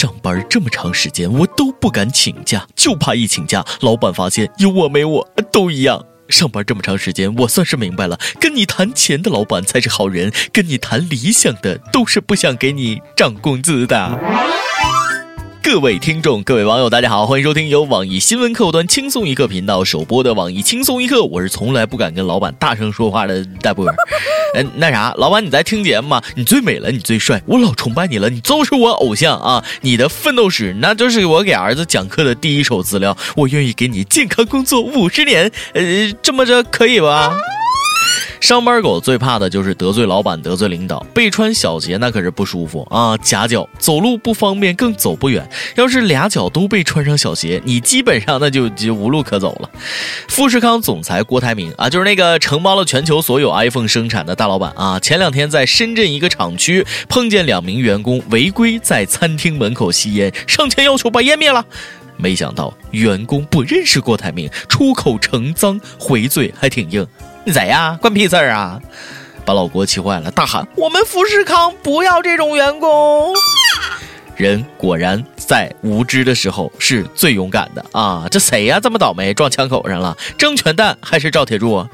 上班这么长时间，我都不敢请假，就怕一请假，老板发现有我没我都一样。上班这么长时间，我算是明白了，跟你谈钱的老板才是好人，跟你谈理想的都是不想给你涨工资的。各位听众，各位网友，大家好，欢迎收听由网易新闻客户端轻松一刻频道首播的网易轻松一刻。我是从来不敢跟老板大声说话的大波。嗯，那啥，老板你在听节目吗？你最美了，你最帅，我老崇拜你了，你就是我偶像啊！你的奋斗史，那就是我给儿子讲课的第一手资料。我愿意给你健康工作五十年，呃，这么着可以吧？上班狗最怕的就是得罪老板、得罪领导。被穿小鞋那可是不舒服啊，夹脚走路不方便，更走不远。要是俩脚都被穿上小鞋，你基本上那就就无路可走了。富士康总裁郭台铭啊，就是那个承包了全球所有 iPhone 生产的大老板啊。前两天在深圳一个厂区碰见两名员工违规在餐厅门口吸烟，上前要求把烟灭了。没想到员工不认识郭台铭，出口成脏，回嘴还挺硬。你谁呀？关屁事儿啊！把老郭气坏了，大喊：“我们富士康不要这种员工！”人果然在无知的时候是最勇敢的啊！这谁呀？这么倒霉，撞枪口上了？争权蛋还是赵铁柱啊？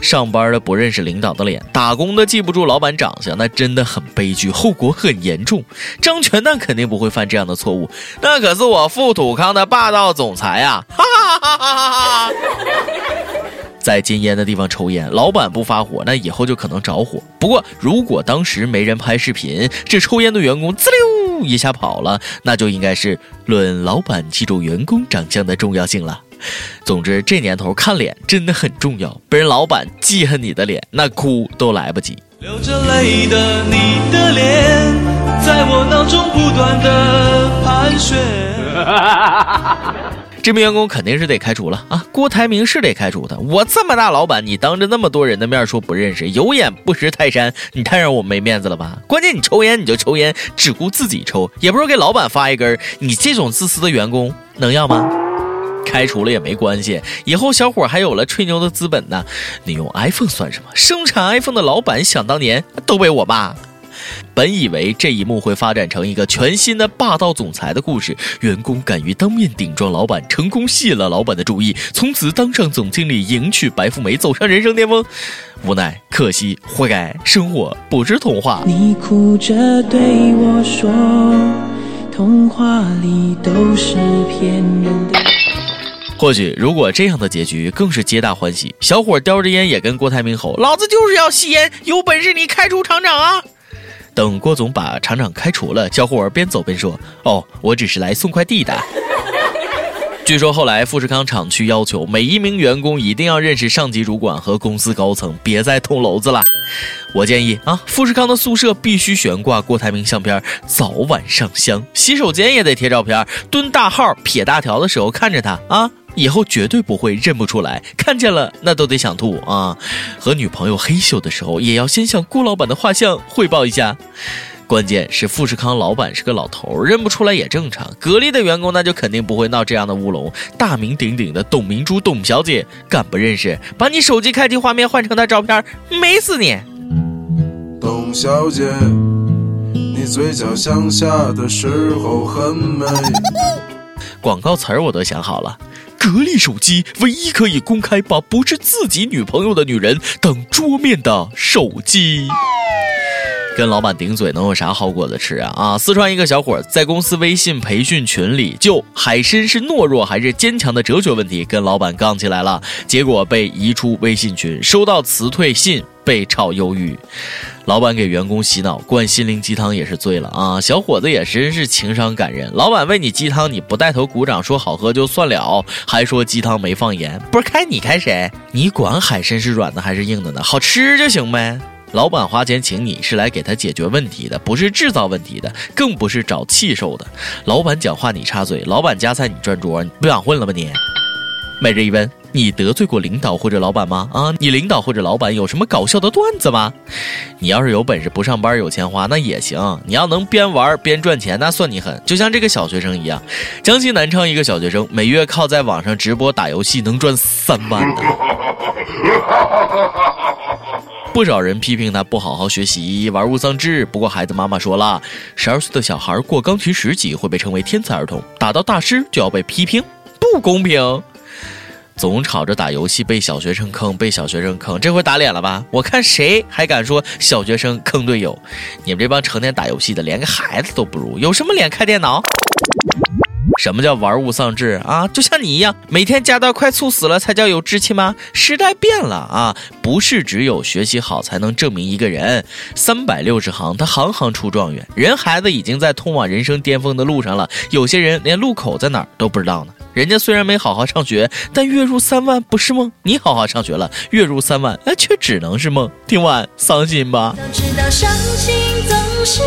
上班的不认识领导的脸，打工的记不住老板长相，那真的很悲剧，后果很严重。争权蛋肯定不会犯这样的错误，那可是我富土康的霸道总裁呀！哈哈哈哈哈哈！在禁烟的地方抽烟，老板不发火，那以后就可能着火。不过，如果当时没人拍视频，这抽烟的员工滋溜一下跑了，那就应该是论老板记住员工长相的重要性了。总之，这年头看脸真的很重要，被人老板记恨你的脸，那哭都来不及。流着泪的你的脸，在我脑中不断的盘旋。这名员工肯定是得开除了啊！郭台铭是得开除的。我这么大老板，你当着那么多人的面说不认识，有眼不识泰山，你太让我没面子了吧？关键你抽烟你就抽烟，只顾自己抽，也不说给老板发一根。你这种自私的员工能要吗？开除了也没关系，以后小伙还有了吹牛的资本呢。你用 iPhone 算什么？生产 iPhone 的老板想当年都被我骂。本以为这一幕会发展成一个全新的霸道总裁的故事，员工敢于当面顶撞老板，成功吸引了老板的注意，从此当上总经理，迎娶白富美，走上人生巅峰。无奈，可惜，活该，生活不是童话。你哭着对我说，童话里都是骗人的。或许，如果这样的结局更是皆大欢喜。小伙叼着烟也跟郭台铭吼：“老子就是要吸烟，有本事你开除厂长啊！”等郭总把厂长开除了，小伙儿边走边说：“哦，我只是来送快递的。”据说后来富士康厂区要求每一名员工一定要认识上级主管和公司高层，别再捅娄子了。我建议啊，富士康的宿舍必须悬挂郭台铭相片，早晚上香；洗手间也得贴照片，蹲大号撇大条的时候看着他啊。以后绝对不会认不出来，看见了那都得想吐啊！和女朋友黑咻的时候，也要先向顾老板的画像汇报一下。关键是富士康老板是个老头，认不出来也正常。格力的员工那就肯定不会闹这样的乌龙。大名鼎鼎的董明珠董小姐，敢不认识？把你手机开机画面换成她照片，美死你！董小姐，你嘴角向下的时候很美。广告词儿我都想好了。格力手机唯一可以公开把不是自己女朋友的女人当桌面的手机，跟老板顶嘴能有啥好果子吃啊？啊！四川一个小伙在公司微信培训群里就海参是懦弱还是坚强的哲学问题跟老板杠起来了，结果被移出微信群，收到辞退信。被炒鱿鱼，老板给员工洗脑灌心灵鸡汤也是醉了啊！小伙子也真是情商感人，老板喂你鸡汤，你不带头鼓掌说好喝就算了，还说鸡汤没放盐，不是开你开谁？你管海参是软的还是硬的呢？好吃就行呗。老板花钱请你是来给他解决问题的，不是制造问题的，更不是找气受的。老板讲话你插嘴，老板夹菜你转桌，你不想混了吧你？每日一问。你得罪过领导或者老板吗？啊，你领导或者老板有什么搞笑的段子吗？你要是有本事不上班有钱花那也行，你要能边玩边赚钱那算你狠。就像这个小学生一样，江西南昌一个小学生每月靠在网上直播打游戏能赚三万呢。不少人批评他不好好学习，玩物丧志。不过孩子妈妈说了，十二岁的小孩过钢琴十级会被称为天才儿童，打到大师就要被批评，不公平。总吵着打游戏被小学生坑，被小学生坑，这回打脸了吧？我看谁还敢说小学生坑队友？你们这帮成天打游戏的，连个孩子都不如，有什么脸开电脑？什么叫玩物丧志啊？就像你一样，每天加到快猝死了才叫有志气吗？时代变了啊，不是只有学习好才能证明一个人。三百六十行，他行行出状元。人孩子已经在通往人生巅峰的路上了，有些人连路口在哪儿都不知道呢。人家虽然没好好上学，但月入三万不是梦。你好好上学了，月入三万，哎，却只能是梦。听完伤心吧？都知道伤心总是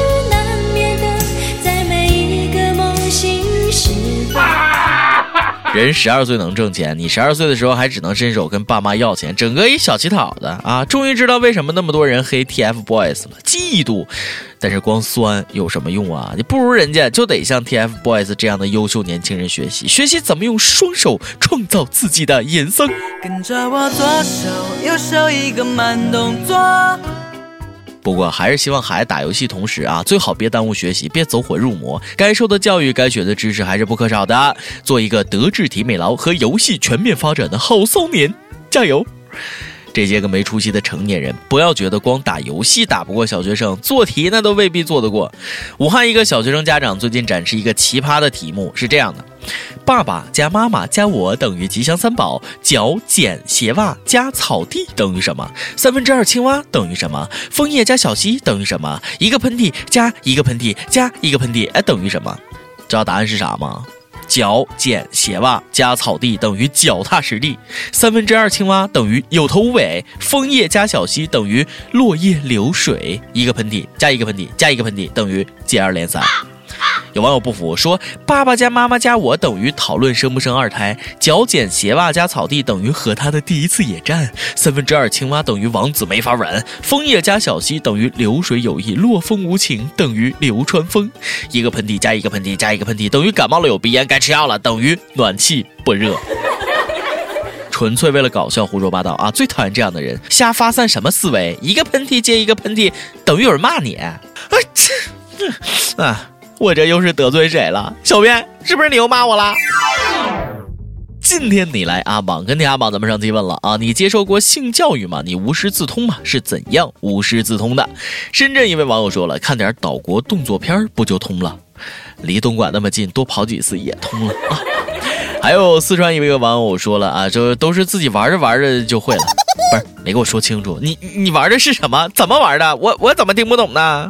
人十二岁能挣钱，你十二岁的时候还只能伸手跟爸妈要钱，整个一小乞讨的啊！终于知道为什么那么多人黑 TFBOYS 了，嫉妒。但是光酸有什么用啊？你不如人家，就得向 TFBOYS 这样的优秀年轻人学习，学习怎么用双手创造自己的人生。跟着我左手右手一个慢动作。不过还是希望孩子打游戏同时啊，最好别耽误学习，别走火入魔。该受的教育，该学的知识还是不可少的。做一个德智体美劳和游戏全面发展的好少年，加油！这些个没出息的成年人，不要觉得光打游戏打不过小学生，做题那都未必做得过。武汉一个小学生家长最近展示一个奇葩的题目，是这样的：爸爸加妈妈加我等于吉祥三宝，脚剪鞋袜加草地等于什么？三分之二青蛙等于什么？枫叶加小溪等于什么？一个喷嚏加一个喷嚏加一个喷嚏，哎，等于什么？知道答案是啥吗？脚剪鞋袜加草地等于脚踏实地，三分之二青蛙等于有头无尾，枫叶加小溪等于落叶流水，一个喷嚏加一个喷嚏加一个喷嚏等于接二连三。有网友不服，说爸爸加妈妈加我等于讨论生不生二胎，脚剪鞋袜加草地等于和他的第一次野战，三分之二青蛙等于王子没法吻，枫叶加小溪等于流水有意，落风无情等于流川枫，一个喷嚏加一个喷嚏加一个喷嚏等于感冒了有鼻炎该吃药了等于暖气不热，纯粹为了搞笑胡说八道啊！最讨厌这样的人，瞎发散什么思维？一个喷嚏接一个喷嚏等于有人骂你，啊这，啊。我这又是得罪谁了？小编是不是你又骂我了？今天你来阿榜跟你阿榜，咱们上期问了啊，你接受过性教育吗？你无师自通吗？是怎样无师自通的？深圳一位网友说了，看点岛国动作片不就通了？离东莞那么近，多跑几次也通了啊！还有四川一位网友说了啊，这都是自己玩着玩着就会了，不是？没给我说清楚，你你玩的是什么？怎么玩的？我我怎么听不懂呢？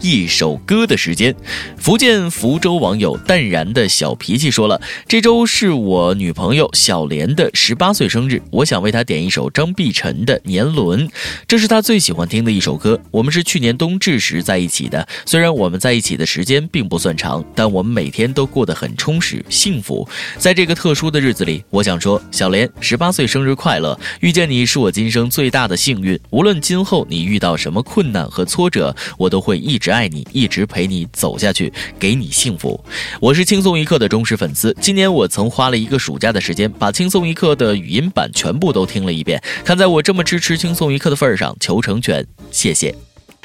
一首歌的时间，福建福州网友淡然的小脾气说了：“这周是我女朋友小莲的十八岁生日，我想为她点一首张碧晨的《年轮》，这是她最喜欢听的一首歌。我们是去年冬至时在一起的，虽然我们在一起的时间并不算长，但我们每天都过得很充实幸福。在这个特殊的日子里，我想说，小莲十八岁生日快乐！遇见你是我今生最大的幸运，无论今后你遇到什么困难和挫折，我都会。”一直爱你，一直陪你走下去，给你幸福。我是轻松一刻的忠实粉丝，今年我曾花了一个暑假的时间，把轻松一刻的语音版全部都听了一遍。看在我这么支持轻松一刻的份上，求成全，谢谢。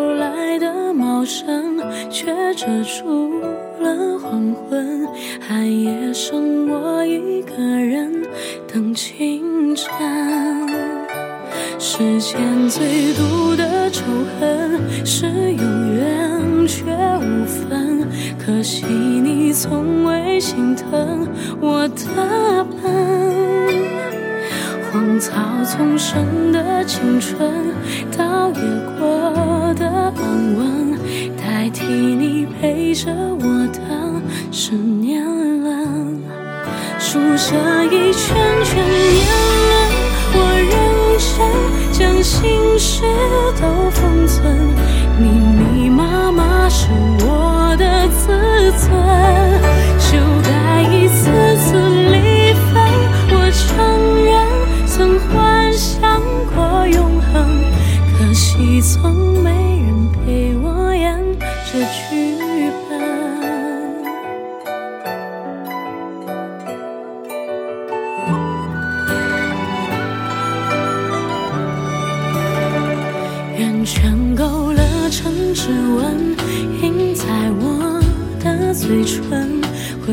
去秋来的茂盛，却遮住了黄昏。寒夜剩我一个人等清晨。世间最毒的仇恨是有缘却无分，可惜你从未心疼我的笨。草丛生的青春，倒也过得安稳，代替你陪着我的是年轮，数着一圈圈年轮，我认真将心事都封存，密密麻麻是我的自尊，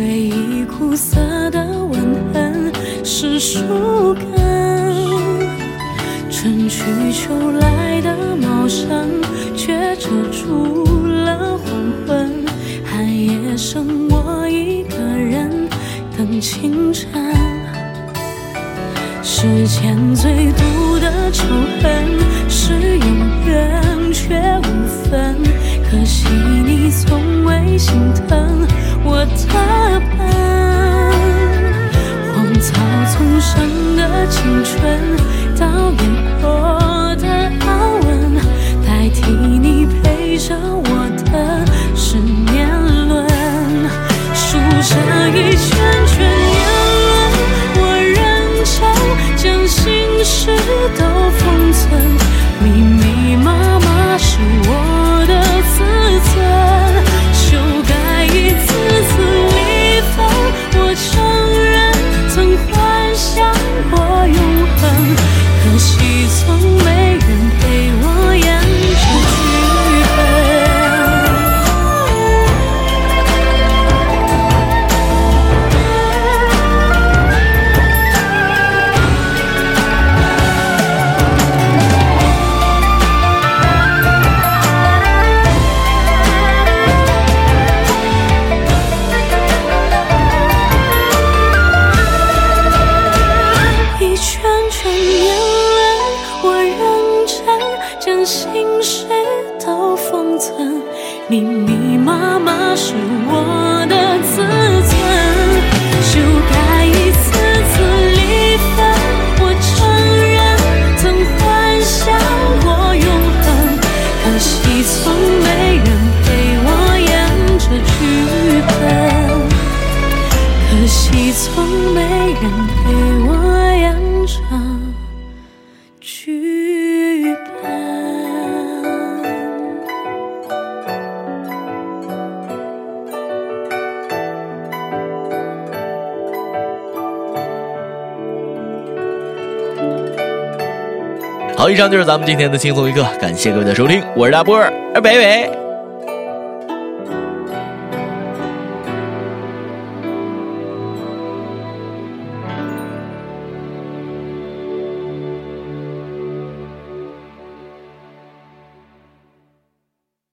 回忆苦涩的吻痕是树根。春去秋来的茂盛，却遮住了黄昏。寒夜剩我一个人等清晨。世间最毒的仇恨是有缘却无分，可惜你从心疼我的笨。荒草丛生的青春，倒也过好，以上就是咱们今天的轻松一刻，感谢各位的收听，我是大波儿，北北。